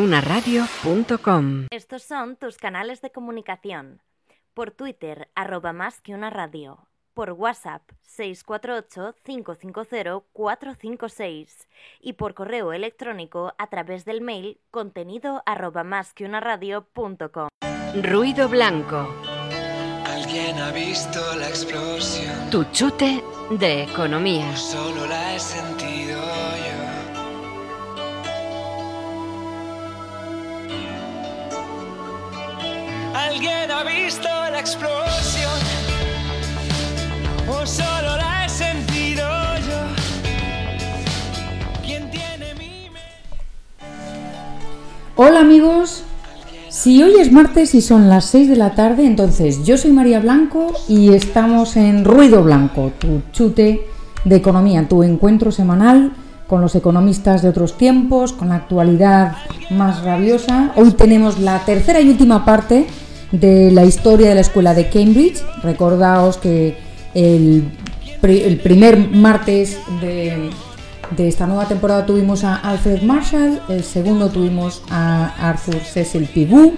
Unaradio.com Estos son tus canales de comunicación. Por Twitter, arroba más que una radio. Por WhatsApp, 648-550-456. Y por correo electrónico a través del mail contenido arroba más que una radio.com. Ruido blanco. Alguien ha visto la explosión. Tu chute de economía. Solo la he sentido Alguien ha visto la explosión. O solo la he sentido yo. ¿Quién tiene mi Hola amigos, si hoy es martes y son las 6 de la tarde, entonces yo soy María Blanco y estamos en Ruido Blanco, tu chute de economía, tu encuentro semanal con los economistas de otros tiempos, con la actualidad más rabiosa. Hoy tenemos la tercera y última parte de la historia de la escuela de Cambridge. Recordaos que el, el primer martes de, de esta nueva temporada tuvimos a Alfred Marshall, el segundo tuvimos a Arthur Cecil Pigou,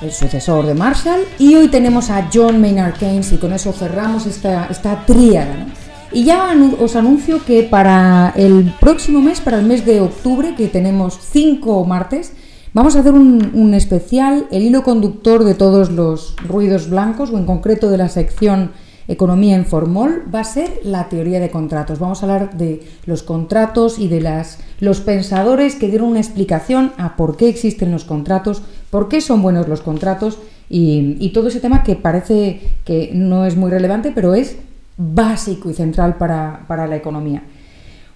el sucesor de Marshall, y hoy tenemos a John Maynard Keynes y con eso cerramos esta, esta tríada. Y ya os anuncio que para el próximo mes, para el mes de octubre, que tenemos cinco martes, vamos a hacer un, especial, el hilo conductor de todos los ruidos blancos, o en concreto de la sección Economía en Formol, va a ser la teoría de contratos. Vamos a hablar de los contratos y de los pensadores que dieron una explicación a por qué existen los contratos, por qué son buenos los contratos y, todo ese tema que parece que no es muy relevante, pero es básico y central para, para la economía.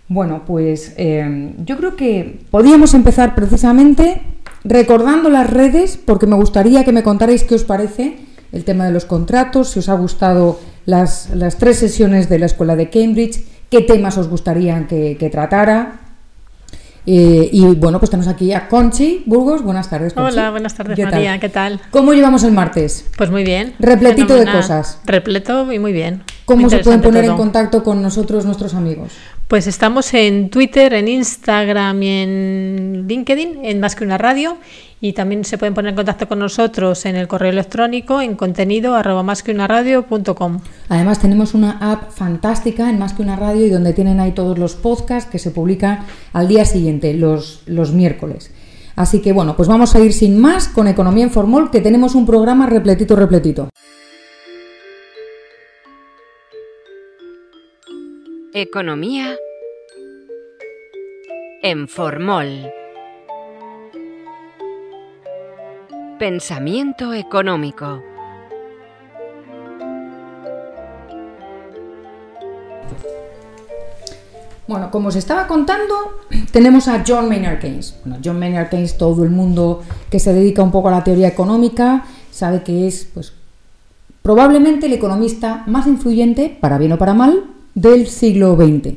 Bueno, pues eh, yo creo que podíamos empezar precisamente recordando las redes, porque me gustaría que me contarais qué os parece el tema de los contratos, si os ha gustado las, las tres sesiones de la Escuela de Cambridge, qué temas os gustaría que, que tratara. Eh, y bueno, pues tenemos aquí a Conchi Burgos. Buenas tardes, Conchi. Hola, buenas tardes ¿Qué tal? María, ¿qué tal? ¿Cómo llevamos el martes? Pues muy bien. Repletito de cosas. Repleto y muy bien. ¿Cómo Muy se pueden poner en contacto con nosotros, nuestros amigos? Pues estamos en Twitter, en Instagram y en LinkedIn, en Más que una radio. Y también se pueden poner en contacto con nosotros en el correo electrónico en contenido arroba más. Además tenemos una app fantástica en Más que una radio y donde tienen ahí todos los podcasts que se publican al día siguiente, los, los miércoles. Así que bueno, pues vamos a ir sin más con Economía en Formol, que tenemos un programa repletito, repletito. Economía en Formol. Pensamiento económico. Bueno, como os estaba contando, tenemos a John Maynard Keynes. Bueno, John Maynard Keynes, todo el mundo que se dedica un poco a la teoría económica sabe que es, pues, probablemente el economista más influyente, para bien o para mal, del siglo XX.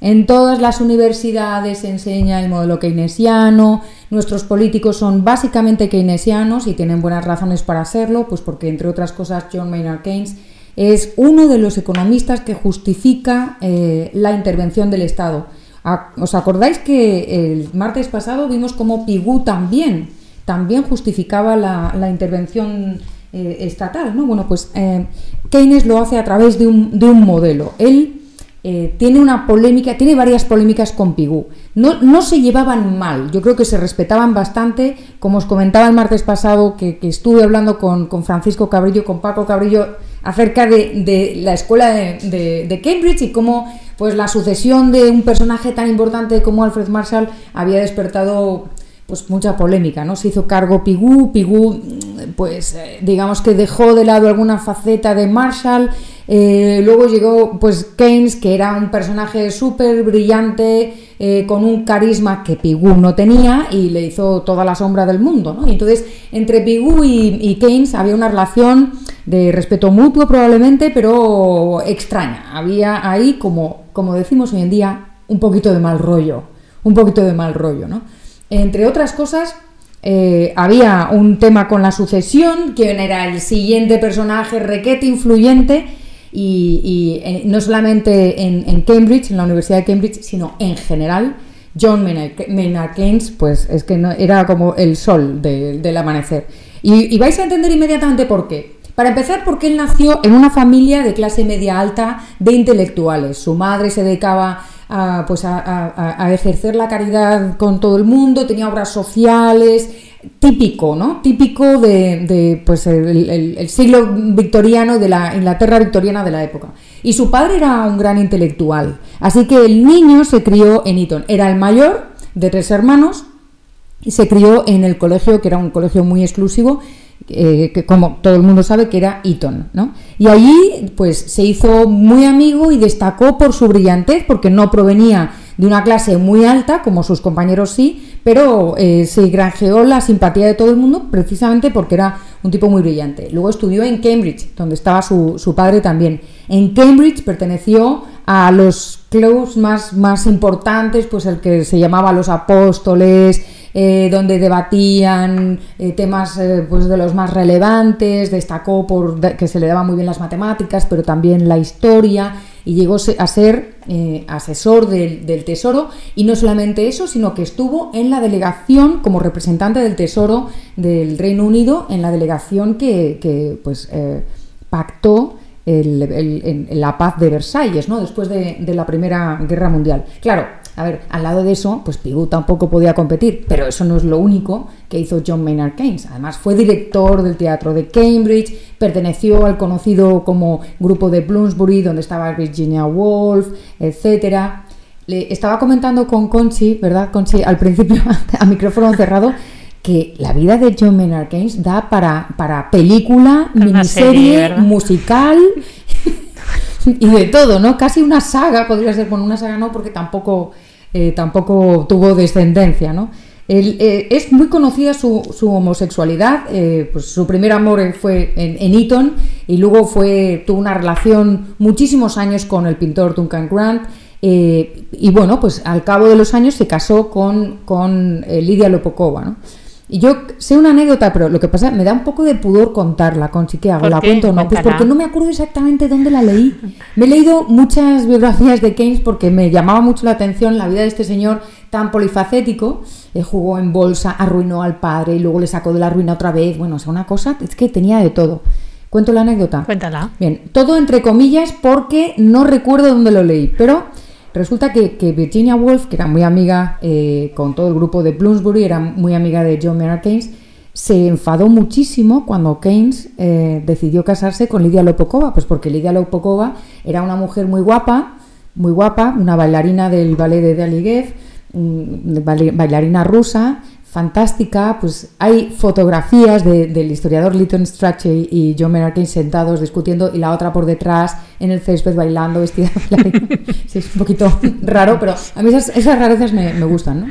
En todas las universidades se enseña el modelo keynesiano, nuestros políticos son básicamente keynesianos y tienen buenas razones para serlo, pues porque entre otras cosas John Maynard Keynes es uno de los economistas que justifica eh, la intervención del Estado. ¿Os acordáis que el martes pasado vimos cómo Pigou también, también justificaba la, la intervención eh, estatal? ¿no? Bueno, pues eh, Keynes lo hace a través de un, de un modelo. Él eh, tiene una polémica, tiene varias polémicas con Pigou. No, no se llevaban mal, yo creo que se respetaban bastante, como os comentaba el martes pasado, que, que estuve hablando con, con Francisco Cabrillo, con Paco Cabrillo, acerca de, la escuela de, de- Cambridge y cómo pues, la sucesión de un personaje tan importante como Alfred Marshall había despertado pues mucha polémica, ¿no? Se hizo cargo Pigou, mm, pues eh, digamos que dejó de lado alguna faceta de Marshall, eh, luego llegó pues Keynes, que era un personaje súper brillante, eh, con un carisma que Pigou no tenía y le hizo toda la sombra del mundo, ¿no? Entonces entre Pigou y, y Keynes había una relación de respeto mutuo probablemente, pero extraña. Había ahí, como, como decimos hoy en día, un poquito de mal rollo, un poquito de mal rollo, ¿no? Entre otras cosas, eh, había un tema con la sucesión, quién era el siguiente personaje requete influyente, y, eh, no solamente en, Cambridge, en la Universidad de Cambridge, sino en general. John Maynard Keynes, pues es que no, era como el sol de- del amanecer. Y, vais a entender inmediatamente por qué. Para empezar, porque él nació en una familia de clase media alta de intelectuales. Su madre se dedicaba a, pues a- a ejercer la caridad con todo el mundo, tenía obras sociales, típico, ¿no? Típico de, pues el siglo victoriano, de la Inglaterra victoriana de la época. Y su padre era un gran intelectual. Así que el niño se crió en Eton. Era el mayor de tres hermanos y se crió en el colegio, que era un colegio muy exclusivo, eh, que como todo el mundo sabe que era Eton, ¿no? Y allí pues se hizo muy amigo y destacó por su brillantez, porque no provenía de una clase muy alta, como sus compañeros sí, pero eh, se granjeó la simpatía de todo el mundo precisamente porque era un tipo muy brillante. Luego estudió en Cambridge, donde estaba su, su padre también. En Cambridge perteneció a los clubs más, más importantes, pues el que se llamaba Los Apóstoles, eh, donde debatían eh, temas eh, pues de los más relevantes, destacó por que se le daban muy bien las matemáticas, pero también la historia, y llegó a ser asesor del, del Tesoro, y no solamente eso, sino que estuvo en la delegación como representante del Tesoro del Reino Unido, en la delegación que, que, pues pactó el- la paz de Versalles, ¿no? Después de, de la Primera Guerra Mundial. Claro, a ver, al lado de eso, pues Pigou tampoco podía competir, pero eso no es lo único que hizo John Maynard Keynes. Además, fue director del teatro de Cambridge, perteneció al conocido como grupo de Bloomsbury, donde estaba Virginia Woolf, etcétera. Le estaba comentando con Conchi, ¿verdad, Conchi? Al principio, a micrófono cerrado, que la vida de John Maynard Keynes da para, para película, Una miniserie, musical y de todo, ¿no? Casi una saga, podría ser, bueno, una saga no, porque tampoco, eh, tampoco tuvo descendencia, ¿no? Eh, es muy conocida su, su homosexualidad, eh, pues su primer amor fue en, en Eton y luego fue, tuvo una relación muchísimos años con el pintor Duncan Grant y bueno, pues al cabo de los años se casó con, con Lidia Lopokova, ¿no? Y yo sé una anécdota, pero lo que pasa, me da un poco de pudor contarla, Conchi, ¿qué hago? ¿Por ¿La qué? cuento o no? Pues Cuéntala. porque no me acuerdo exactamente dónde la leí. Me he leído muchas biografías de Keynes porque me llamaba mucho la atención la vida de este señor tan polifacético. Eh, jugó en bolsa, arruinó al padre y luego le sacó de la ruina otra vez. Bueno, o sea, una cosa, es que tenía de todo. ¿Cuento la anécdota? Cuéntala. Bien, todo entre comillas porque no recuerdo dónde lo leí, pero resulta que, Virginia Woolf, que era muy amiga eh, con todo el grupo de Bloomsbury, era muy amiga de John Maynard Keynes, se enfadó muchísimo cuando Keynes eh, decidió casarse con Lidia Lopokova, pues porque Lidia Lopokova era una mujer muy guapa, muy guapa, una bailarina del ballet de Daligev, mm, bailarina rusa, fantástica, pues hay fotografías de- del historiador Lytton Strachey y John Maynard Keynes sentados discutiendo y la otra por detrás en el césped bailando vestida de bailarina. Sí, es un poquito raro, pero a mí esas, esas rarezas me, me gustan, ¿no?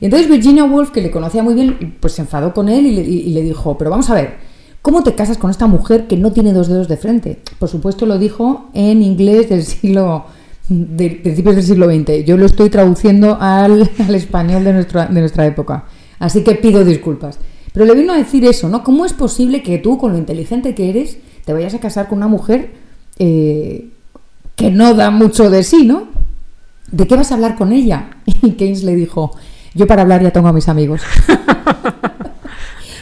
Y entonces Virginia Woolf, que le conocía muy bien, pues se enfadó con él y le, y- y le dijo, pero vamos a ver, ¿cómo te casas con esta mujer que no tiene dos dedos de frente? Por supuesto lo dijo en inglés del siglo de principios del siglo XX. Yo lo estoy traduciendo al, al español de nuestra, de nuestra época. Así que pido disculpas. Pero le vino a decir eso, ¿no? ¿Cómo es posible que tú, con lo inteligente que eres, te vayas a casar con una mujer eh, que no da mucho de sí, ¿no? ¿De qué vas a hablar con ella? Y Keynes le dijo, yo para hablar ya tengo a mis amigos.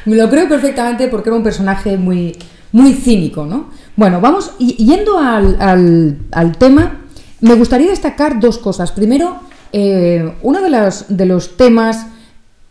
Me lo creo perfectamente porque era un personaje muy, muy cínico, ¿no? Bueno, vamos, yendo al, al- al tema, me gustaría destacar dos cosas. Primero, eh, uno de los, de los temas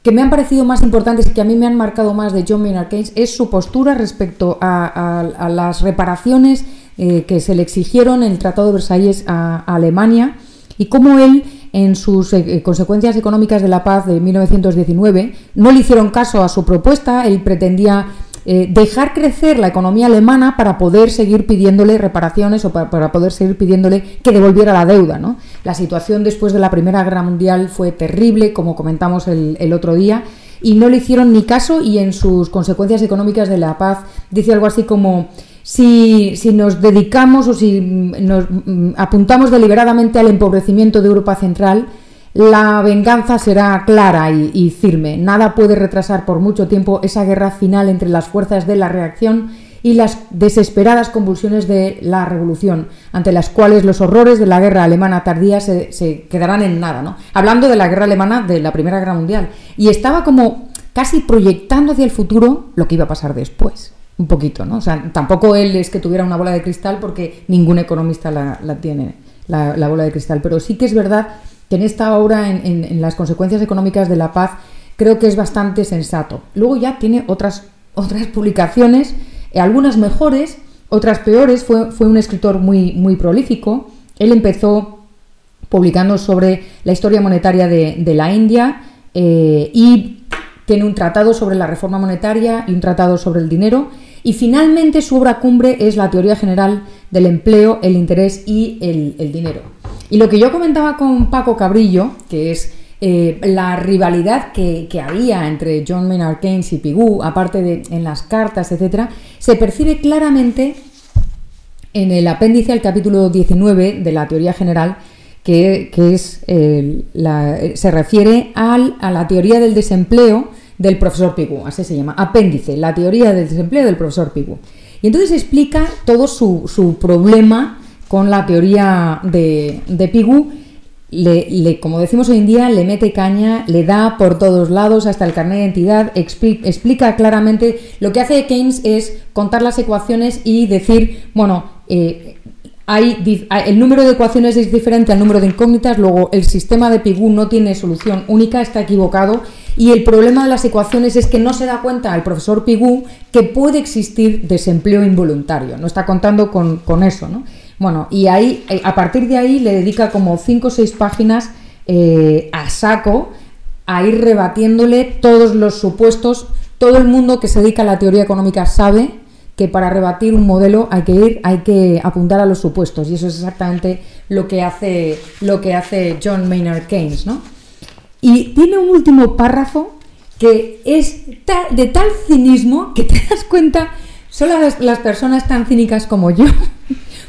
que me han parecido más importantes y que a mí me han marcado más de John Maynard Keynes es su postura respecto a, las reparaciones eh, que se le exigieron en el Tratado de Versalles a, Alemania y cómo él, en sus eh, consecuencias económicas de la paz de 1919, no le hicieron caso a su propuesta, él pretendía eh, dejar crecer la economía alemana para poder seguir pidiéndole reparaciones o para, poder seguir pidiéndole que devolviera la deuda. ¿no? La situación después de la Primera Guerra Mundial fue terrible, como comentamos el, otro día, y no le hicieron ni caso y en sus consecuencias económicas de la paz dice algo así como si, si nos dedicamos o si nos mm, apuntamos deliberadamente al empobrecimiento de Europa Central, la venganza será clara y, firme. Nada puede retrasar por mucho tiempo esa guerra final entre las fuerzas de la reacción y las desesperadas convulsiones de la revolución, ante las cuales los horrores de la guerra alemana tardía se, quedarán en nada, ¿no? Hablando de la guerra alemana de la Primera Guerra Mundial. Y estaba como casi proyectando hacia el futuro lo que iba a pasar después. Un poquito, ¿no? O sea, tampoco él es que tuviera una bola de cristal porque ningún economista la, tiene, la bola de cristal. Pero sí que es verdad que en esta obra, en, las consecuencias económicas de la paz, creo que es bastante sensato. Luego ya tiene otras, otras publicaciones, eh, algunas mejores, otras peores. Fue, fue un escritor muy, muy prolífico. Él empezó publicando sobre la historia monetaria de, la India eh, y tiene un tratado sobre la reforma monetaria y un tratado sobre el dinero. Y finalmente su obra cumbre es la teoría general del empleo, el interés y el dinero. Y lo que yo comentaba con Paco Cabrillo, que es eh, la rivalidad que, había entre John Maynard Keynes y Pigou, aparte de en las cartas, etcétera, se percibe claramente en el apéndice al capítulo 19 de la teoría general, que, es, eh, eh, se refiere a la teoría del desempleo del profesor Pigou, así se llama, apéndice, la teoría del desempleo del profesor Pigou. Y entonces explica todo su problema con la teoría de, de Pigou, le, como decimos hoy en día, le mete caña, le da por todos lados hasta el carnet de identidad, expli- explica claramente lo que hace Keynes es contar las ecuaciones y decir, bueno, eh, el número de ecuaciones es diferente al número de incógnitas, luego el sistema de Pigou no tiene solución única, está equivocado y el problema de las ecuaciones es que no se da cuenta el profesor Pigou que puede existir desempleo involuntario, no está contando con, con eso, ¿no? Bueno, y ahí, eh, a partir de ahí le dedica como 5 o 6 páginas eh, a saco a ir rebatiéndole todos los supuestos. Todo el mundo que se dedica a la teoría económica sabe que para rebatir un modelo hay que ir, hay que apuntar a los supuestos. Y eso es exactamente lo que hace, lo que hace John Maynard Keynes, ¿no? Y tiene un último párrafo que es de tal cinismo que te das cuenta, solo las personas tan cínicas como yo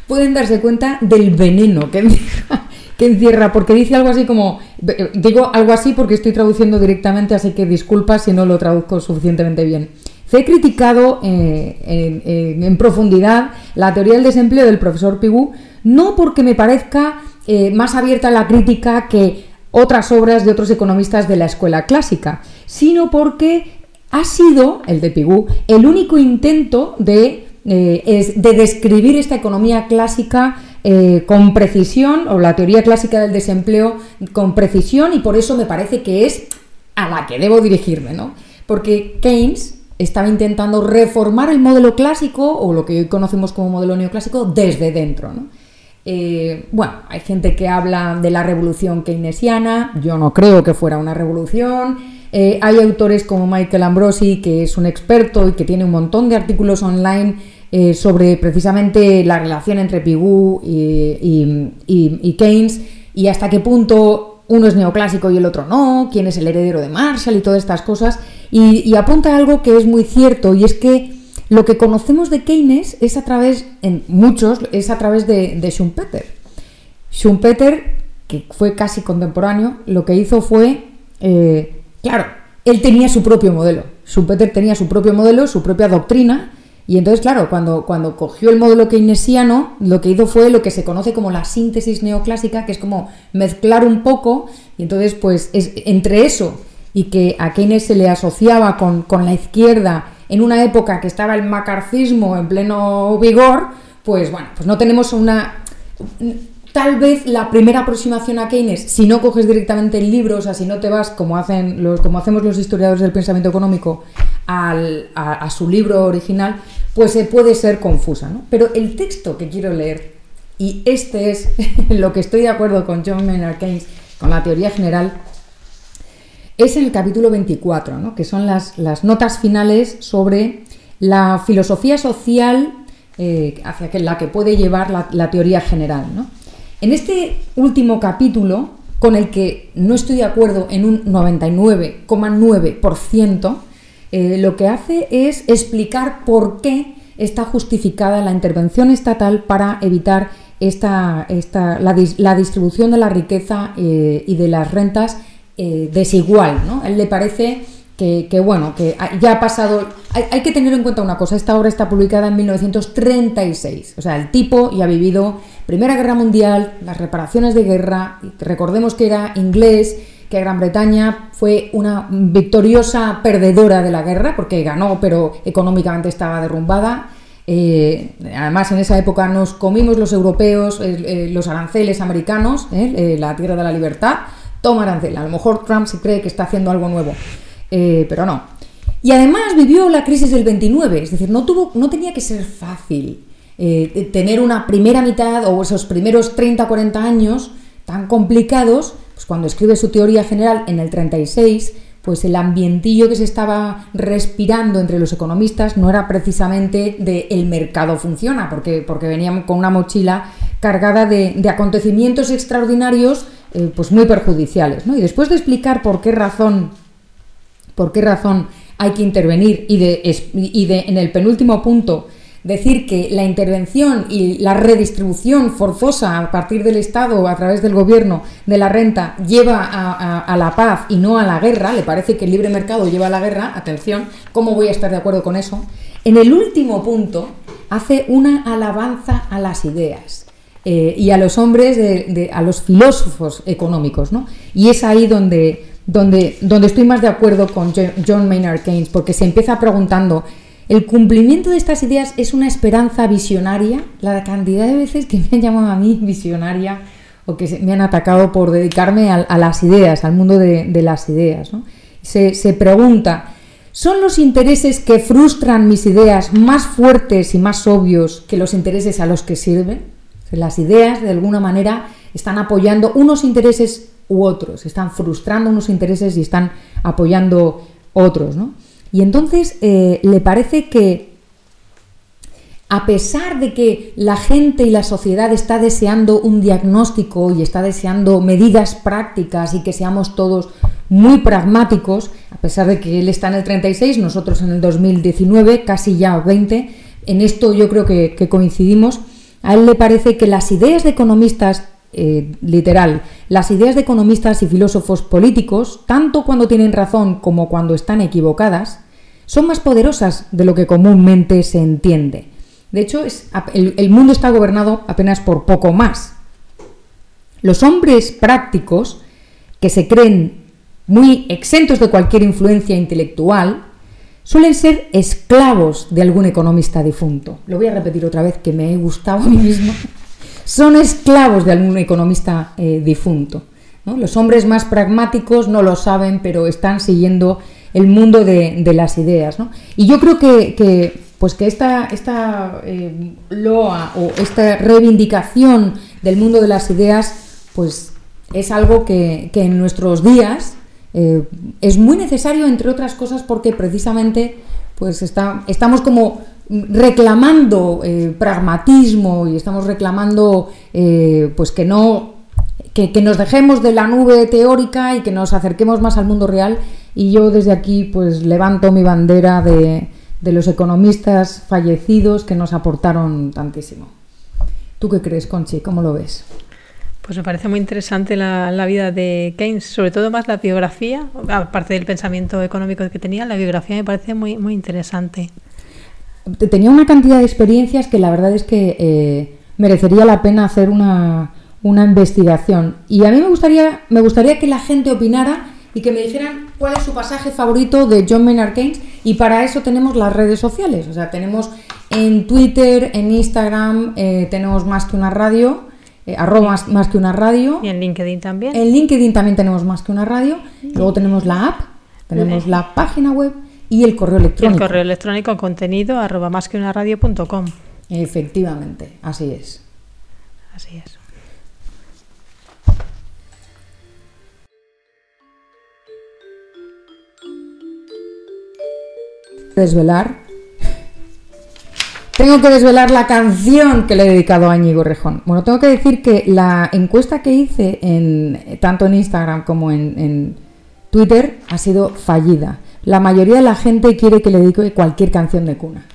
pueden darse cuenta del veneno que encierra, que encierra, porque dice algo así como, eh, digo algo así porque estoy traduciendo directamente, así que disculpa si no lo traduzco suficientemente bien. He criticado eh, en profundidad la teoría del desempleo del profesor Pigou, no porque me parezca eh, más abierta a la crítica que otras obras de otros economistas de la escuela clásica, sino porque ha sido, el de Pigou, el único intento de, eh, es de describir esta economía clásica eh, con precisión, o la teoría clásica del desempleo con precisión, y por eso me parece que es a la que debo dirigirme, ¿no? Porque Keynes estaba intentando reformar el modelo clásico, o lo que hoy conocemos como modelo neoclásico, desde dentro. Eh, bueno, hay gente que habla de la revolución keynesiana, yo no creo que fuera una revolución. Hay autores como Michael Ambrosi, que es un experto y que tiene un montón de artículos online eh, sobre precisamente la relación entre Pigou y, Keynes y hasta qué punto uno es neoclásico y el otro no, quién es el heredero de Marshall y todas estas cosas. Y, apunta algo que es muy cierto y es que lo que conocemos de Keynes es a través, en muchos, es a través de, de Schumpeter. Schumpeter, que fue casi contemporáneo, lo que hizo fue, eh, claro, él tenía su propio modelo. Schumpeter tenía su propio modelo, su propia doctrina, y entonces, claro, cuando, cuando cogió el modelo keynesiano, lo que hizo fue lo que se conoce como la síntesis neoclásica, que es como mezclar un poco, y entonces, pues, es entre eso y que a Keynes se le asociaba con, con la izquierda en una época que estaba el macarcismo en pleno vigor, pues bueno, pues no tenemos una tal vez la primera aproximación a Keynes, si no coges directamente el libro, o sea, si no te vas como hacen los, como hacemos los historiadores del pensamiento económico a, su libro original, pues eh, puede ser confusa, ¿no? Pero el texto que quiero leer, y este es lo que estoy de acuerdo con John Maynard Keynes, con la teoría general, es el capítulo 24, ¿no? que son las, las notas finales sobre la filosofía social eh, hacia la que puede llevar la, la teoría general. ¿no? En este último capítulo, con el que no estoy de acuerdo en un 99,9%, eh, lo que hace es explicar por qué está justificada la intervención estatal para evitar esta, esta- la, la distribución de la riqueza eh, y de las rentas eh, desigual. ¿no? Él le parece que, bueno, que ya ha pasado. Hay, que tener en cuenta una cosa: esta obra está publicada en 1936. O sea, el tipo ya ha vivido Primera Guerra Mundial, las reparaciones de guerra. Recordemos que era inglés, que Gran Bretaña fue una victoriosa perdedora de la guerra, porque ganó, pero económicamente estaba derrumbada. Eh, además, en esa época nos comimos los europeos eh, los aranceles americanos, eh, la tierra de la libertad. Toma arancel. A lo mejor Trump se cree que está haciendo algo nuevo, pero no. Y además vivió la crisis del 29, es decir, no, tuvo, no tenía que ser fácil tener una primera mitad o esos primeros 30 40 años tan complicados, pues cuando escribe su teoría general en el 36, pues el ambientillo que se estaba respirando entre los economistas no era precisamente de el mercado funciona, porque, porque venían con una mochila cargada de, acontecimientos extraordinarios eh, pues muy perjudiciales. ¿no? Y después de explicar por qué razón, por qué razón hay que intervenir y de, y de en el penúltimo punto decir que la intervención y la redistribución forzosa a partir del Estado a través del gobierno de la renta lleva a, la paz y no a la guerra, le parece que el libre mercado lleva a la guerra, atención, ¿cómo voy a estar de acuerdo con eso? En el último punto hace una alabanza a las ideas. Eh, y a los hombres, a los filósofos económicos, ¿no? Y es ahí donde, donde, donde estoy más de acuerdo con John Maynard Keynes, porque se empieza preguntando, el cumplimiento de estas ideas es una esperanza visionaria. La cantidad de veces que me han llamado a mí visionaria o que me han atacado por dedicarme a, las ideas, al mundo de, las ideas. Se, se pregunta, ¿son los intereses que frustran mis ideas más fuertes y más obvios que los intereses a los que sirven? Las ideas, de alguna manera, están apoyando unos intereses u otros, están frustrando unos intereses y están apoyando otros. ¿no? Y entonces eh, le parece que a pesar de que la gente y la sociedad está deseando un diagnóstico y está deseando medidas prácticas y que seamos todos muy pragmáticos, a pesar de que él está en el 36, nosotros en el 2019, casi ya 20, en esto yo creo que, coincidimos, a él le parece que las ideas de economistas, eh, literal, las ideas de economistas y filósofos políticos, tanto cuando tienen razón como cuando están equivocadas, son más poderosas de lo que comúnmente se entiende. De hecho, es, el, mundo está gobernado apenas por poco más. Los hombres prácticos, que se creen muy exentos de cualquier influencia intelectual, suelen ser esclavos de algún economista difunto. Lo voy a repetir otra vez que me he gustado a mí mismo. Son esclavos de algún economista eh, difunto. Los hombres más pragmáticos no lo saben, pero están siguiendo el mundo de, las ideas. Y yo creo que, pues que esta, esta eh, loa o esta reivindicación del mundo de las ideas pues es algo que, en nuestros días eh, es muy necesario, entre otras cosas, porque precisamente pues está, estamos como reclamando eh, pragmatismo y estamos reclamando pues que no que, nos dejemos de la nube teórica y que nos acerquemos más al mundo real y yo desde aquí pues levanto mi bandera de, los economistas fallecidos que nos aportaron tantísimo. ¿Tú qué crees, Conchi? ¿Cómo lo ves? Pues me parece muy interesante la, vida de Keynes, sobre todo más la biografía, aparte del pensamiento económico que tenía, la biografía me parece muy, muy interesante. Tenía una cantidad de experiencias que la verdad es que eh, merecería la pena hacer una, una investigación. Y a mí me gustaría, me gustaría que la gente opinara y que me dijeran cuál es su pasaje favorito de John Maynard Keynes y para eso tenemos las redes sociales, o sea, tenemos en Twitter, en Instagram, eh, tenemos más que una radio, eh, arroba más, que una radio. Y en LinkedIn también. En LinkedIn también tenemos más que una radio, luego tenemos la app, tenemos la página web y el correo electrónico. El correo electrónico contenido arroba más que una radio.com. Efectivamente, así es. Así es. desvelar. Tengo que desvelar la canción que le he dedicado a Íñigo Rejón. Bueno, tengo que decir que la encuesta que hice en, tanto en Instagram como en, Twitter ha sido fallida. La mayoría de la gente quiere que le dedique cualquier canción de cuna.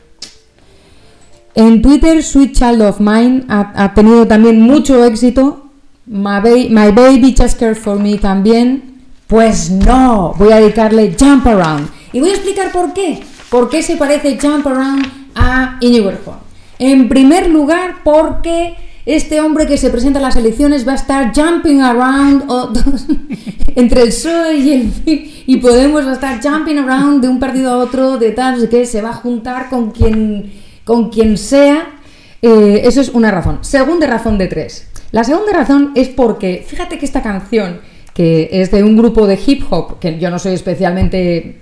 En Twitter, Sweet Child of Mine ha, tenido también mucho éxito. My, Baby Just Care for Me también. Pues no, voy a dedicarle Jump Around. Y voy a explicar por qué. ¿Por qué se parece Jump Around a Errejón? En primer lugar, porque este hombre que se presenta a las elecciones va a estar jumping around entre el PSOE y el y Podemos estar jumping around de un partido a otro, de tal, qué, se va a juntar con quien, con quien sea. Eh, eso es una razón. Segunda razón de tres. La segunda razón es porque, fíjate que esta canción, que es de un grupo de hip hop, que yo no soy especialmente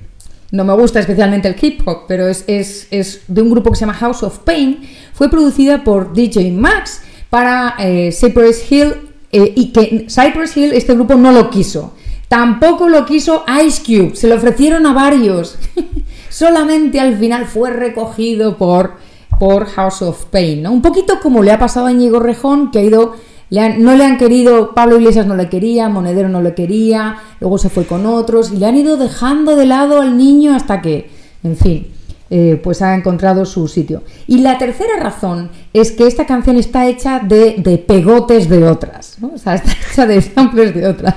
no me gusta especialmente el hip hop, pero es, es- es de un grupo que se llama House of Pain, fue producida por DJ Max para eh, Cypress Hill eh, y que Cypress Hill este grupo no lo quiso. Tampoco lo quiso Ice Cube, se lo ofrecieron a varios. Solamente al final fue recogido por, por House of Pain. Un poquito como le ha pasado a Íñigo Rejón, que ha ido no le han querido, Pablo Iglesias no le quería, Monedero no le quería, luego se fue con otros y le han ido dejando de lado al niño hasta que, en fin, eh, pues ha encontrado su sitio. Y la tercera razón es que esta canción está hecha de, de pegotes de otras, ¿no? o sea, está hecha de samples de otras.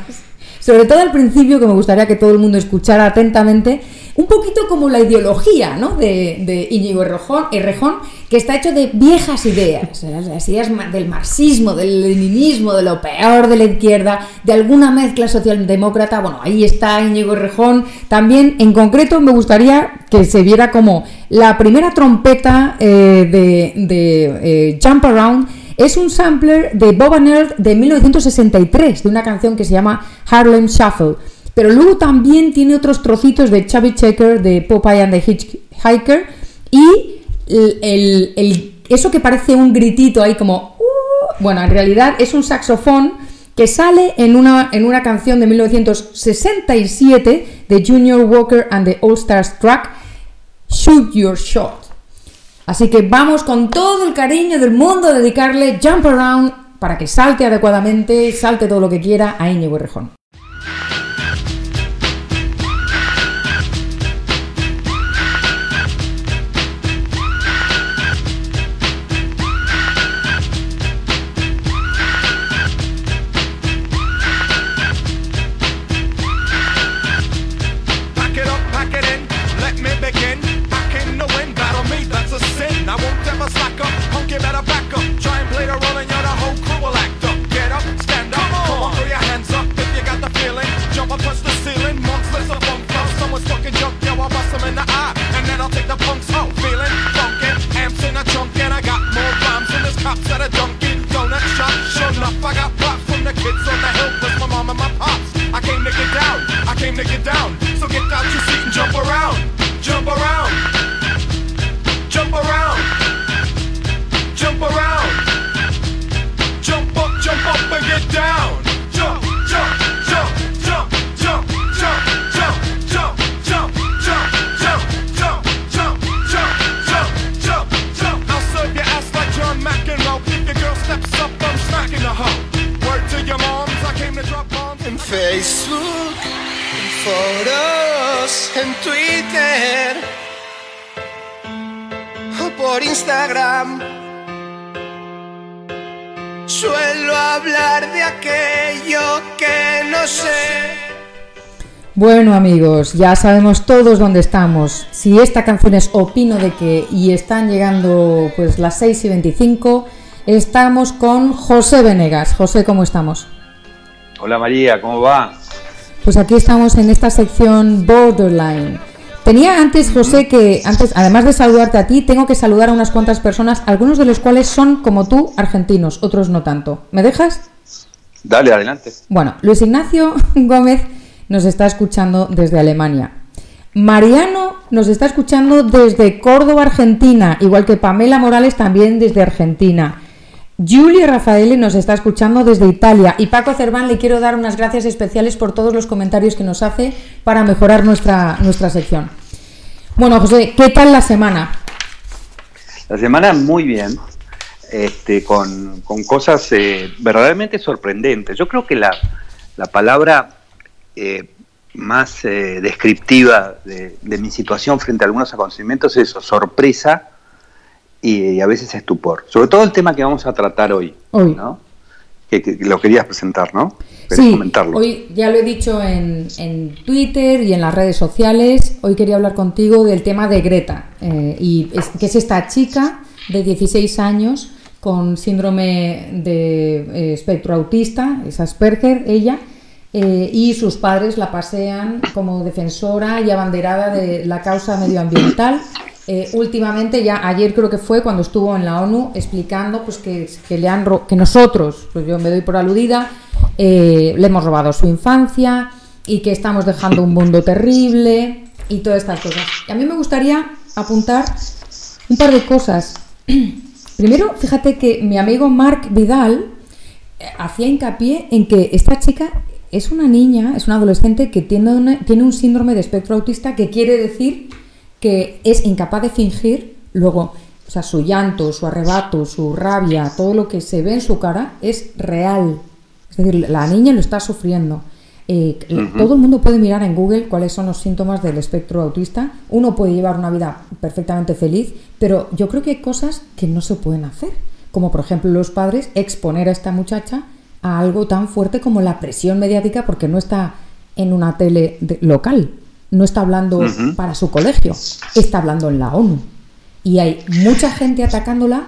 Sobre todo al principio, que me gustaría que todo el mundo escuchara atentamente, un poquito como la ideología ¿no? de, de Íñigo Errejón, que está hecho de viejas ideas, ¿eh? las ideas ma- del marxismo, del leninismo, de lo peor de la izquierda, de alguna mezcla socialdemócrata. Bueno, ahí está Íñigo Errejón. También, en concreto, me gustaría que se viera como la primera trompeta eh, de, eh, Jump Around es un sampler de Bob Earl de 1963, de una canción que se llama Harlem Shuffle. Pero luego también tiene otros trocitos de Chubby Checker, de Popeye and the Hitchhiker, y el, eso que parece un gritito ahí como... "Uh", bueno, en realidad es un saxofón que sale en una, en una canción de 1967 de Junior Walker and the All Stars track Shoot Your Shot. Así que vamos con todo el cariño del mundo a dedicarle Jump Around para que salte adecuadamente, salte todo lo que quiera a Íñigo Errejón. Facebook, en foros, en Twitter o por Instagram. Suelo hablar de aquello que no sé. Bueno amigos, ya sabemos todos dónde estamos. Si esta canción es Opino de que y están llegando pues las 6 y 25, estamos con José Venegas. José, ¿cómo estamos? Hola María, ¿cómo va? Pues aquí estamos en esta sección Borderline. Tenía antes, José, que antes, además de saludarte a ti, tengo que saludar a unas cuantas personas, algunos de los cuales son, como tú, argentinos, otros no tanto. ¿Me dejas? Dale, adelante. Bueno, Luis Ignacio Gómez nos está escuchando desde Alemania. Mariano nos está escuchando desde Córdoba, Argentina, igual que Pamela Morales también desde Argentina. Julia Rafaeli nos está escuchando desde Italia y Paco Cerván le quiero dar unas gracias especiales por todos los comentarios que nos hace para mejorar nuestra, nuestra sección. Bueno, José, ¿qué tal la semana? La semana muy bien, este, con, con cosas eh, verdaderamente sorprendentes. Yo creo que la, la palabra eh, más eh, descriptiva de, de mi situación frente a algunos acontecimientos es eso, sorpresa y, y a veces estupor. Sobre todo el tema que vamos a tratar hoy. Hoy. ¿no? que, que lo querías presentar, ¿no? Querías Sí, comentarlo. hoy ya lo he dicho en, en Twitter y en las redes sociales. Hoy quería hablar contigo del tema de Greta, eh, y es, que es esta chica de 16 años con síndrome de eh, espectro autista, es Asperger, ella, eh, y sus padres la pasean como defensora y abanderada de la causa medioambiental. Eh, últimamente, ya ayer creo que fue cuando estuvo en la ONU explicando pues que, le han que nosotros, pues yo me doy por aludida, eh, le hemos robado su infancia y que estamos dejando un mundo terrible y todas estas cosas. Y a mí me gustaría apuntar un par de cosas. Primero, fíjate que mi amigo Marc Vidal eh, hacía hincapié en que esta chica es una niña, es una adolescente que tiene un síndrome de espectro autista que quiere decir que es incapaz de fingir, luego, o sea, su llanto, su arrebato, su rabia, todo lo que se ve en su cara es real. Es decir, la niña lo está sufriendo. Eh. Todo el mundo puede mirar en Google cuáles son los síntomas del espectro autista. Uno puede llevar una vida perfectamente feliz, pero yo creo que hay cosas que no se pueden hacer. Como por ejemplo los padres exponer a esta muchacha a algo tan fuerte como la presión mediática porque no está en una tele local, no está hablando para su colegio, está hablando en la ONU. Y hay mucha gente atacándola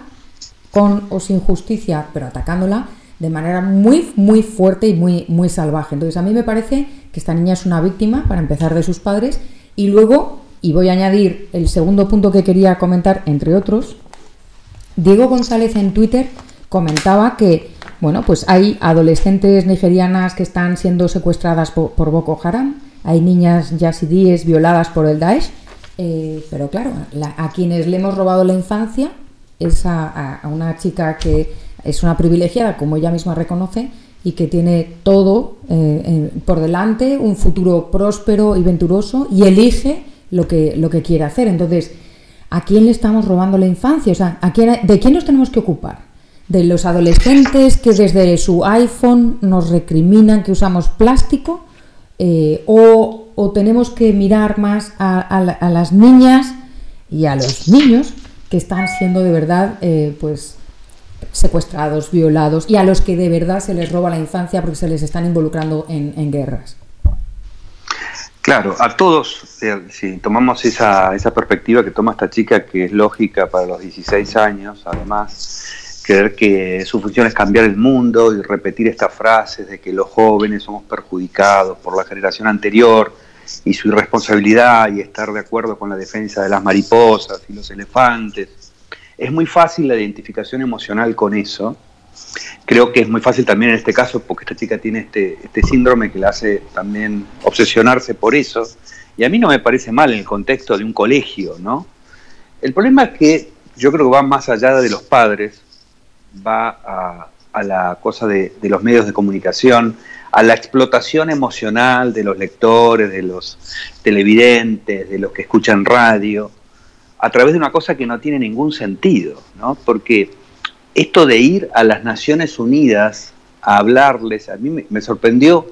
con o sin justicia, pero atacándola de manera muy, muy fuerte y muy, muy salvaje. Entonces a mí me parece que esta niña es una víctima, para empezar, de sus padres. Y luego, y voy a añadir el segundo punto que quería comentar, entre otros, Diego González en Twitter comentaba que, bueno, pues hay adolescentes nigerianas que están siendo secuestradas po- por, Boko Haram, hay niñas yazidíes violadas por el Daesh, eh, pero claro, la- a quienes le hemos robado la infancia es a, a- una chica que es una privilegiada, como ella misma reconoce, y que tiene todo eh, por delante, un futuro próspero y venturoso, y elige lo que, lo que quiere hacer. Entonces, ¿a quién le estamos robando la infancia? O sea, ¿a quién- ¿de quién nos tenemos que ocupar? ¿De los adolescentes que desde su iPhone nos recriminan que usamos plástico? Eh, o, o tenemos que mirar más a, a la- a las niñas y a los niños que están siendo de verdad eh, pues secuestrados, violados y a los que de verdad se les roba la infancia porque se les están involucrando en, en guerras. Claro, a todos, eh, si tomamos esa, esa perspectiva que toma esta chica, que es lógica para los 16 años, además, creer que su función es cambiar el mundo y repetir estas frases de que los jóvenes somos perjudicados por la generación anterior y su irresponsabilidad y estar de acuerdo con la defensa de las mariposas y los elefantes. Es muy fácil la identificación emocional con eso. Creo que es muy fácil también en este caso porque esta chica tiene este, este síndrome que la hace también obsesionarse por eso. Y a mí no me parece mal en el contexto de un colegio, ¿no? El problema es que yo creo que va más allá de los padres, va a, a la cosa de, los medios de comunicación, a la explotación emocional de los lectores, de los televidentes, de los que escuchan radio, a través de una cosa que no tiene ningún sentido, ¿no? Porque esto de ir a las Naciones Unidas a hablarles, a mí me, me sorprendió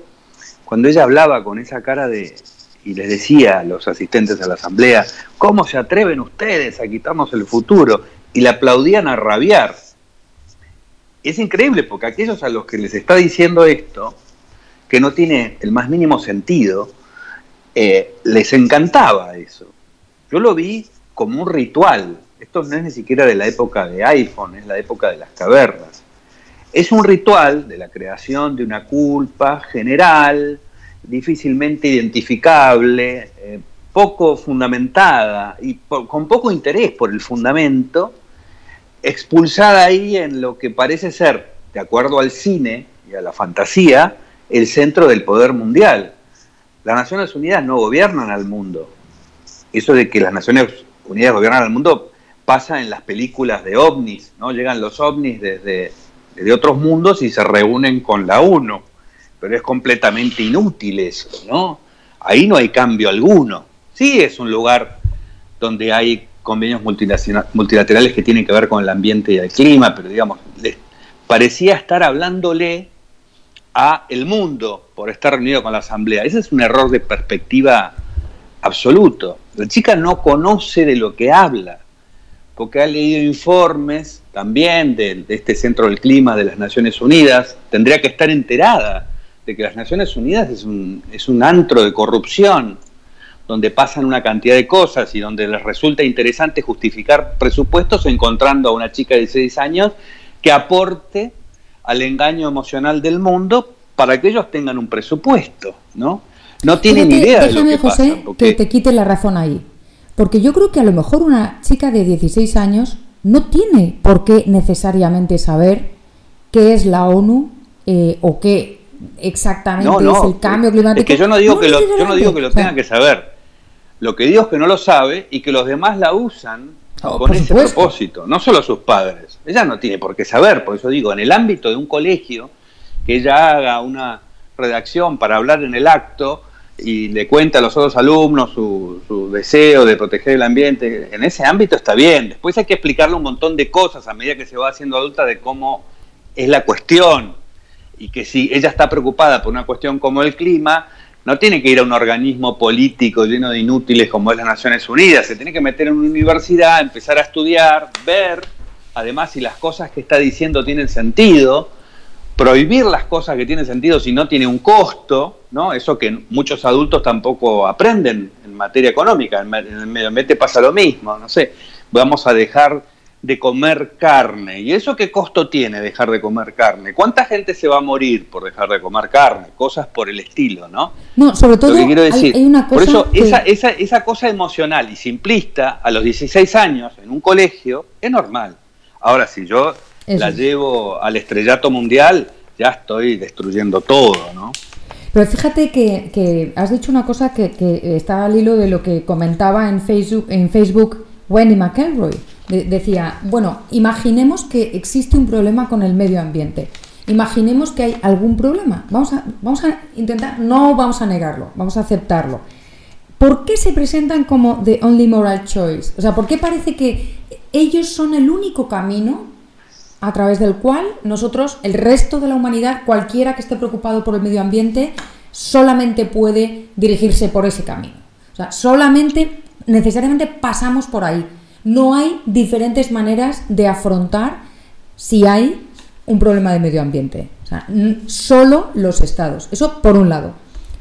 cuando ella hablaba con esa cara de, y les decía a los asistentes a la asamblea, ¿cómo se atreven ustedes a quitarnos el futuro? Y le aplaudían a rabiar. Es increíble porque aquellos a los que les está diciendo esto, que no tiene el más mínimo sentido, eh, les encantaba eso. Yo lo vi como un ritual. Esto no es ni siquiera de la época de iPhone, es la época de las cavernas. Es un ritual de la creación de una culpa general, difícilmente identificable, eh, poco fundamentada y con poco interés por el fundamento, expulsada ahí en lo que parece ser, de acuerdo al cine y a la fantasía, el centro del poder mundial. Las Naciones Unidas no gobiernan al mundo. Eso de que las Naciones Unidas gobiernan al mundo pasa en las películas de ovnis, ¿no? Llegan los ovnis desde, otros mundos y se reúnen con la UNO, pero es completamente inútil eso, ¿no? Ahí no hay cambio alguno. Sí es un lugar donde hay convenios multilaterales que tienen que ver con el ambiente y el clima, pero digamos, les parecía estar hablándole a el mundo por estar reunido con la asamblea. Ese es un error de perspectiva absoluto. La chica no conoce de lo que habla, porque ha leído informes también de, de este Centro del Clima de las Naciones Unidas, tendría que estar enterada de que las Naciones Unidas es un, es un antro de corrupción, donde pasan una cantidad de cosas y donde les resulta interesante justificar presupuestos encontrando a una chica de 16 años que aporte al engaño emocional del mundo para que ellos tengan un presupuesto, ¿no? No tienen Fíjate, idea de lo que José, pasa. porque- que te quite la razón ahí. Porque yo creo que a lo mejor una chica de 16 años no tiene por qué necesariamente saber qué es la ONU eh, o qué exactamente No, no, es el cambio climático. Es que yo no digo, que, lo, yo no digo que lo tenga que saber. Lo que digo es que no lo sabe y que los demás la usan Oh, con ese supuesto. propósito, no solo sus padres. Ella no tiene por qué saber, por eso digo, en el ámbito de un colegio, que ella haga una redacción para hablar en el acto y le cuente a los otros alumnos su, su deseo de proteger el ambiente, en ese ámbito está bien. Después hay que explicarle un montón de cosas a medida que se va haciendo adulta de cómo es la cuestión y que si ella está preocupada por una cuestión como el clima, no tiene que ir a un organismo político lleno de inútiles como es las Naciones Unidas, se tiene que meter en una universidad, empezar a estudiar, ver, además si las cosas que está diciendo tienen sentido, prohibir las cosas que tienen sentido si no tiene un costo, ¿no? Eso que muchos adultos tampoco aprenden en materia económica, en el medio ambiente pasa lo mismo, no sé, vamos a dejar de comer carne. ¿Y eso qué costo tiene dejar de comer carne? ¿Cuánta gente se va a morir por dejar de comer carne? Cosas por el estilo, ¿no? No, sobre todo Lo que quiero hay- decir. hay, una cosa por eso, que- esa, esa, esa cosa emocional y simplista a los 16 años en un colegio es normal. Ahora, si yo Eso la llevo al estrellato mundial, ya estoy destruyendo todo, ¿no? Pero fíjate que, que has dicho una cosa que, que está al hilo de lo que comentaba en Facebook, en Facebook Wendy McElroy. De- decía, bueno, imaginemos que existe un problema con el medio ambiente. Imaginemos que hay algún problema. Vamos a, vamos a intentar, no vamos a negarlo, vamos a aceptarlo. ¿Por qué se presentan como the only moral choice? O sea, ¿por qué parece que ellos son el único camino a través del cual nosotros, el resto de la humanidad, cualquiera que esté preocupado por el medio ambiente, solamente puede dirigirse por ese camino. O sea, solamente, necesariamente pasamos por ahí. No hay diferentes maneras de afrontar si hay un problema de medio ambiente. O sea, solo los estados. Eso por un lado.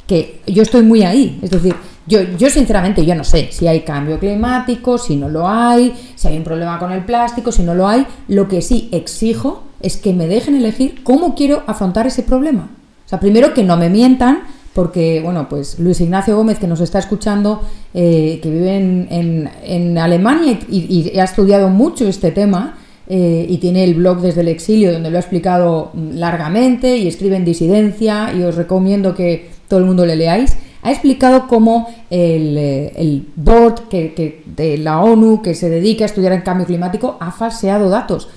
Que yo estoy muy ahí. Es decir, yo, yo sinceramente yo no sé si hay cambio climático, si no lo hay, si hay un problema con el plástico, si no lo hay. Lo que sí exijo es que me dejen elegir cómo quiero afrontar ese problema. O sea, primero que no me mientan, porque, bueno, pues Luis Ignacio Gómez, que nos está escuchando, eh, que vive en, en- en Alemania y, ha estudiado mucho este tema, eh, y tiene el blog desde el exilio donde lo ha explicado largamente y escribe en disidencia y os recomiendo que todo el mundo le leáis, ha explicado cómo el, eh, el board que, que- de la ONU que se dedica a estudiar el cambio climático ha falseado datos.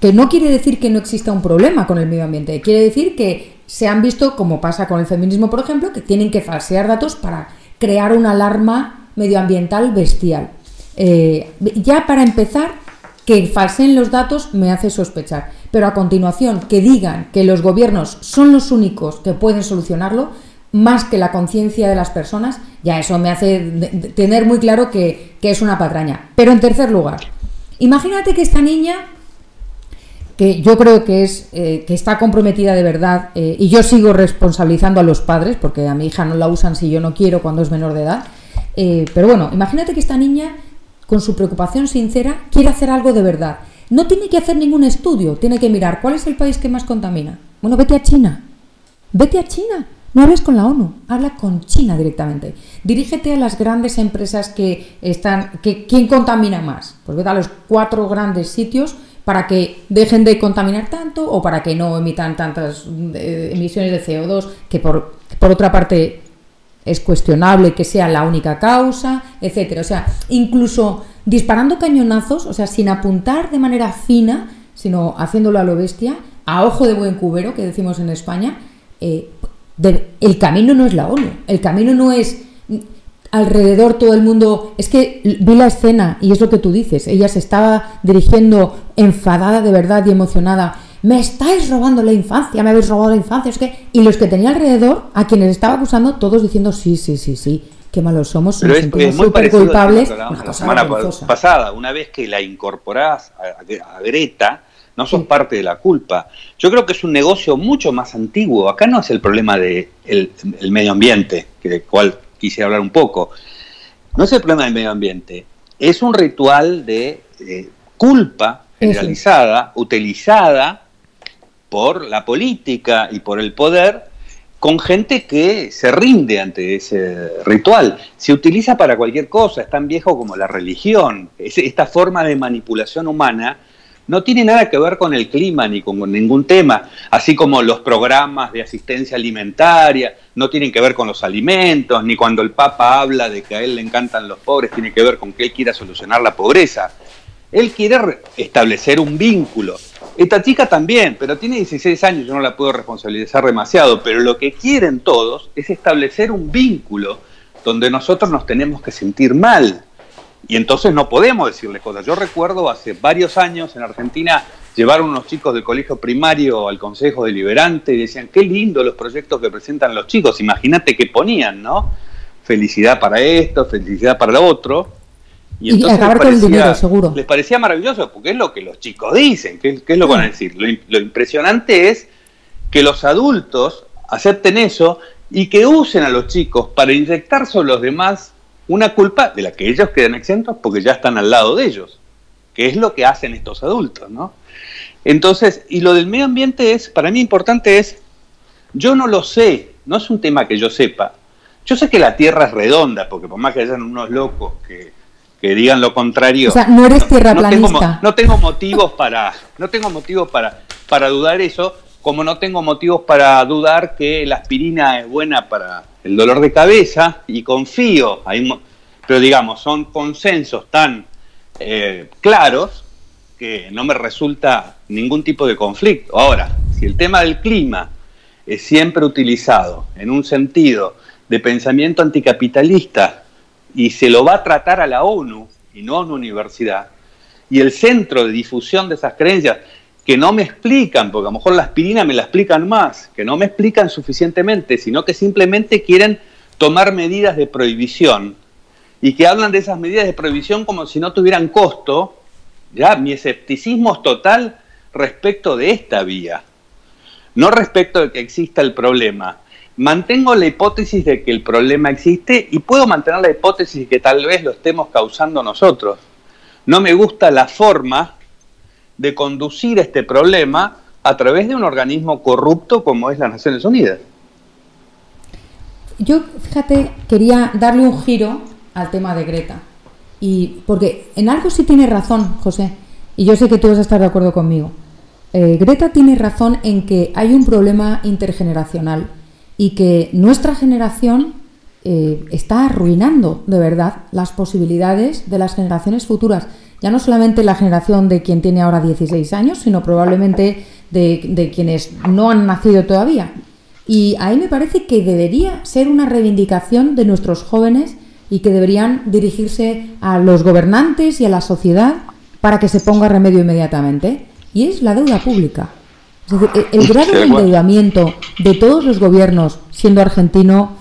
Que no quiere decir que no exista un problema con el medio ambiente, quiere decir que se han visto, como pasa con el feminismo, por ejemplo, que tienen que falsear datos para crear una alarma medioambiental bestial. Eh, ya para empezar, que falseen los datos me hace sospechar, pero a continuación que digan que los gobiernos son los únicos que pueden solucionarlo, más que la conciencia de las personas, ya eso me hace tener muy claro que, que es una patraña. Pero en tercer lugar, imagínate que esta niña que yo creo que es eh, que está comprometida de verdad eh, y yo sigo responsabilizando a los padres porque a mi hija no la usan si yo no quiero cuando es menor de edad Eh, pero bueno imagínate que esta niña con su preocupación sincera quiere hacer algo de verdad no tiene que hacer ningún estudio tiene que mirar cuál es el país que más contamina bueno vete a China Vete a China. No hables con la ONU, habla con China directamente. Dirígete a las grandes empresas que están. Que, ¿Quién contamina más? Pues vete a los cuatro grandes sitios para que dejen de contaminar tanto o para que no emitan tantas eh, emisiones de CO2, que por, por otra parte es cuestionable que sea la única causa, etcétera. O sea, incluso disparando cañonazos, o sea, sin apuntar de manera fina, sino haciéndolo a lo bestia, a ojo de buen cubero, que decimos en España, eh, el camino no es la ONU, el camino no es alrededor todo el mundo. Es que vi la escena y es lo que tú dices. Ella se estaba dirigiendo enfadada de verdad y emocionada. Me estáis robando la infancia, me habéis robado la infancia. Es que y los que tenía alrededor, a quienes estaba acusando, todos diciendo sí, sí, sí, sí, qué malos somos, Pero nos es, súper culpables. Una la semana vergonzosa. pasada. Una vez que la incorporás a, a Greta, no sos Sí. parte de la culpa. Yo creo que es un negocio mucho más antiguo. Acá no es el problema del de el medio ambiente, que cual quisiera hablar un poco. No es el problema del medio ambiente. Es un ritual de eh, culpa generalizada, utilizada por la política y por el poder con gente que se rinde ante ese ritual. Se utiliza para cualquier cosa, es tan viejo como la religión. Es- esta forma de manipulación humana no tiene nada que ver con el clima ni con ningún tema, así como los programas de asistencia alimentaria no tienen que ver con los alimentos, ni cuando el Papa habla de que a él le encantan los pobres, tiene que ver con que él quiera solucionar la pobreza. Él quiere re- establecer un vínculo. Esta chica también, pero tiene 16 años, yo no la puedo responsabilizar demasiado, pero lo que quieren todos es establecer un vínculo donde nosotros nos tenemos que sentir mal. Y entonces no podemos decirle cosas. Yo recuerdo hace varios años en Argentina llevaron unos chicos del colegio primario al Consejo Deliberante y decían, qué lindo los proyectos que presentan los chicos. Imagínate que ponían, ¿no? Felicidad para esto, felicidad para lo otro. Y acabar con el dinero, seguro. Les parecía maravilloso porque es lo que los chicos dicen. ¿Qué, qué es lo que van a decir? Lo, im- lo impresionante es que los adultos acepten eso y que usen a los chicos para inyectar sobre los demás una culpa de la que ellos quedan exentos porque ya están al lado de ellos, que es lo que hacen estos adultos, ¿no? Entonces, y lo del medio ambiente es, para mí importante es, yo no lo sé, no es un tema que yo sepa. Yo sé que la Tierra es redonda, porque por más que hayan unos locos que, que digan lo contrario, O sea, no eres no tengo, tierraplanista. mo- no tengo motivos para, no tengo motivos para, para dudar eso, como no tengo motivos para dudar que la aspirina es buena para el dolor de cabeza y confío, pero digamos, son consensos tan eh, claros que no me resulta ningún tipo de conflicto. Ahora, si el tema del clima es siempre utilizado en un sentido de pensamiento anticapitalista y se lo va a tratar a la ONU y no a una universidad, y el centro de difusión de esas creencias que no me explican, porque a lo mejor la aspirina me la explican más, que no me explican suficientemente, sino que simplemente quieren tomar medidas de prohibición y que hablan de esas medidas de prohibición como si no tuvieran costo, ya mi escepticismo es total respecto de esta vía, no respecto de que exista el problema. Mantengo la hipótesis de que el problema existe y puedo mantener la hipótesis de que tal vez lo estemos causando nosotros. No me gusta la forma de conducir este problema a través de un organismo corrupto como es las Naciones Unidas. Yo, fíjate, quería darle un giro al tema de Greta. Y porque en algo sí tiene razón, José, y yo sé que tú vas a estar de acuerdo conmigo. Eh, Greta tiene razón en que hay un problema intergeneracional y que nuestra generación eh, está arruinando de verdad las posibilidades de las generaciones futuras. Ya no solamente la generación de quien tiene ahora 16 años, sino probablemente de, de quienes no han nacido todavía. Y ahí me parece que debería ser una reivindicación de nuestros jóvenes y que deberían dirigirse a los gobernantes y a la sociedad para que se ponga remedio inmediatamente. Y es la deuda pública. Es decir, el, grado de endeudamiento de todos los gobiernos, siendo argentino,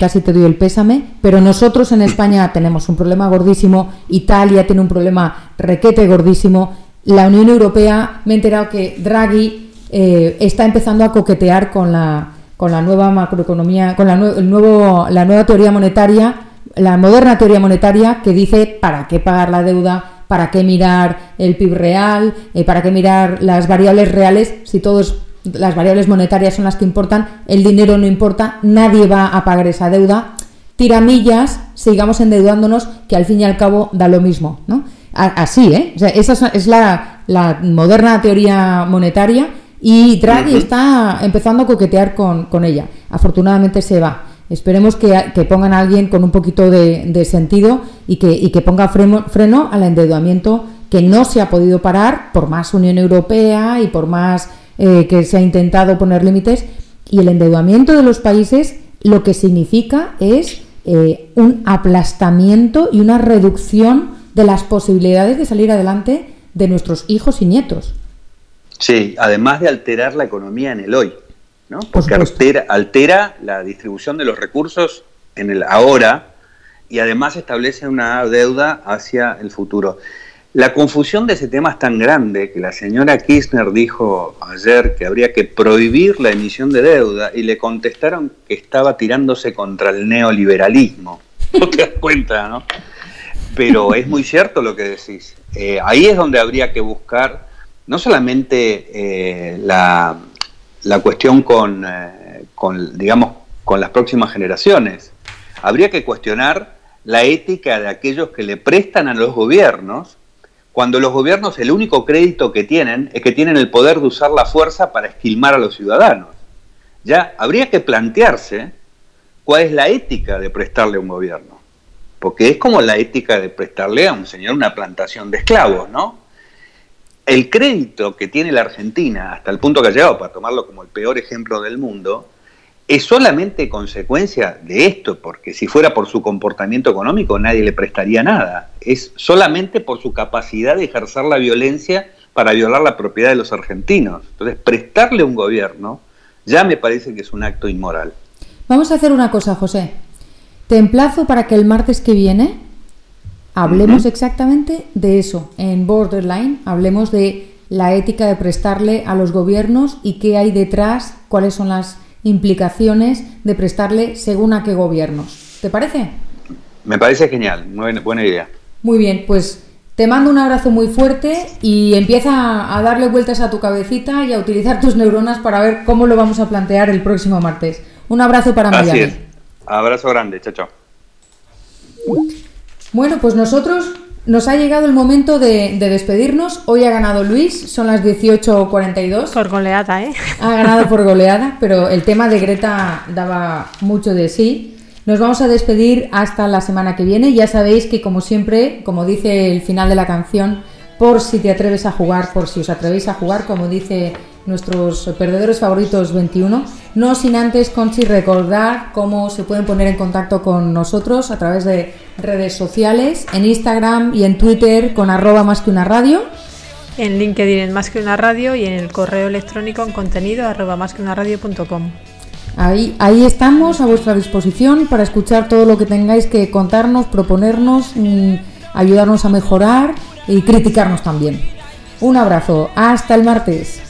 casi te doy el pésame, pero nosotros en España tenemos un problema gordísimo, Italia tiene un problema requete gordísimo, la Unión Europea, me he enterado que Draghi eh, está empezando a coquetear con la, con la nueva macroeconomía, con la, el nuevo, la nueva teoría monetaria, la moderna teoría monetaria que dice para qué pagar la deuda, para qué mirar el PIB real, eh, para qué mirar las variables reales, si todos las variables monetarias son las que importan, el dinero no importa, nadie va a pagar esa deuda, tiramillas, sigamos endeudándonos, que al fin y al cabo da lo mismo, ¿no? Así, ¿eh? O sea, esa es- la, la moderna teoría monetaria y Draghi está empezando a coquetear con, con ella. Afortunadamente se va. Esperemos que, que pongan a alguien con un poquito de, de sentido y que, y que ponga freno, freno al endeudamiento que no se ha podido parar por más Unión Europea y por más eh, que se ha intentado poner límites. Y el endeudamiento de los países lo que significa es eh, un aplastamiento y una reducción de las posibilidades de salir adelante de nuestros hijos y nietos. Sí, además de alterar la economía en el hoy, ¿no? Por Porque altera, altera la distribución de los recursos en el ahora y además establece una deuda hacia el futuro. La confusión de ese tema es tan grande que la señora Kirchner dijo ayer que habría que prohibir la emisión de deuda y le contestaron que estaba tirándose contra el neoliberalismo. No te das cuenta, ¿no? Pero es muy cierto lo que decís. Eh, ahí es donde habría que buscar no solamente eh, la, la cuestión con, eh, con, digamos, con las próximas generaciones, habría que cuestionar la ética de aquellos que le prestan a los gobiernos, cuando los gobiernos el único crédito que tienen es que tienen el poder de usar la fuerza para esquilmar a los ciudadanos. Ya habría que plantearse cuál es la ética de prestarle a un gobierno, porque es como la ética de prestarle a un señor una plantación de esclavos, ¿no? El crédito que tiene la Argentina, hasta el punto que ha llegado, para tomarlo como el peor ejemplo del mundo, es solamente consecuencia de esto, porque si fuera por su comportamiento económico nadie le prestaría nada. Es solamente por su capacidad de ejercer la violencia para violar la propiedad de los argentinos. Entonces, prestarle a un gobierno ya me parece que es un acto inmoral. Vamos a hacer una cosa, José. Te emplazo para que el martes que viene hablemos exactamente de eso. En Borderline hablemos de la ética de prestarle a los gobiernos y qué hay detrás, cuáles son las implicaciones de prestarle según a qué gobiernos. ¿Te parece? Me parece genial, buena, buena idea. Muy bien, pues te mando un abrazo muy fuerte y empieza a darle vueltas a tu cabecita y a utilizar tus neuronas para ver cómo lo vamos a plantear el próximo martes. Un abrazo para Así Miami. es. Abrazo grande, chao, chao. Bueno, pues nosotros nos ha llegado el momento de, de despedirnos. Hoy ha ganado Luis, son las 18.42. Por goleada, ¿eh? Ha ganado por goleada, pero el tema de Greta daba mucho de sí. Nos vamos a despedir hasta la semana que viene. Ya sabéis que, como siempre, como dice el final de la canción, por si te atreves a jugar, por si os atrevéis a jugar, como dice nuestros perdedores favoritos 21, no sin antes, Conchi, recordar cómo se pueden poner en contacto con nosotros a través de redes sociales, en Instagram y en Twitter con arroba más que una radio. En LinkedIn en Más que una radio y en el correo electrónico en contenido arroba más que una radio.com. Ahí, ahí estamos a vuestra disposición para escuchar todo lo que tengáis que contarnos, proponernos, mm, ayudarnos a mejorar y criticarnos también. Un abrazo, hasta el martes.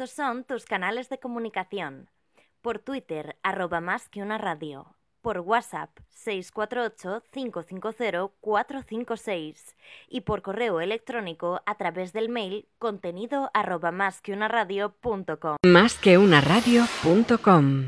Estos son tus canales de comunicación. Por Twitter, arroba más que una radio. Por WhatsApp, 648-550-456. Y por correo electrónico a través del mail contenido arroba más que una radio punto com. Más que una radio.com.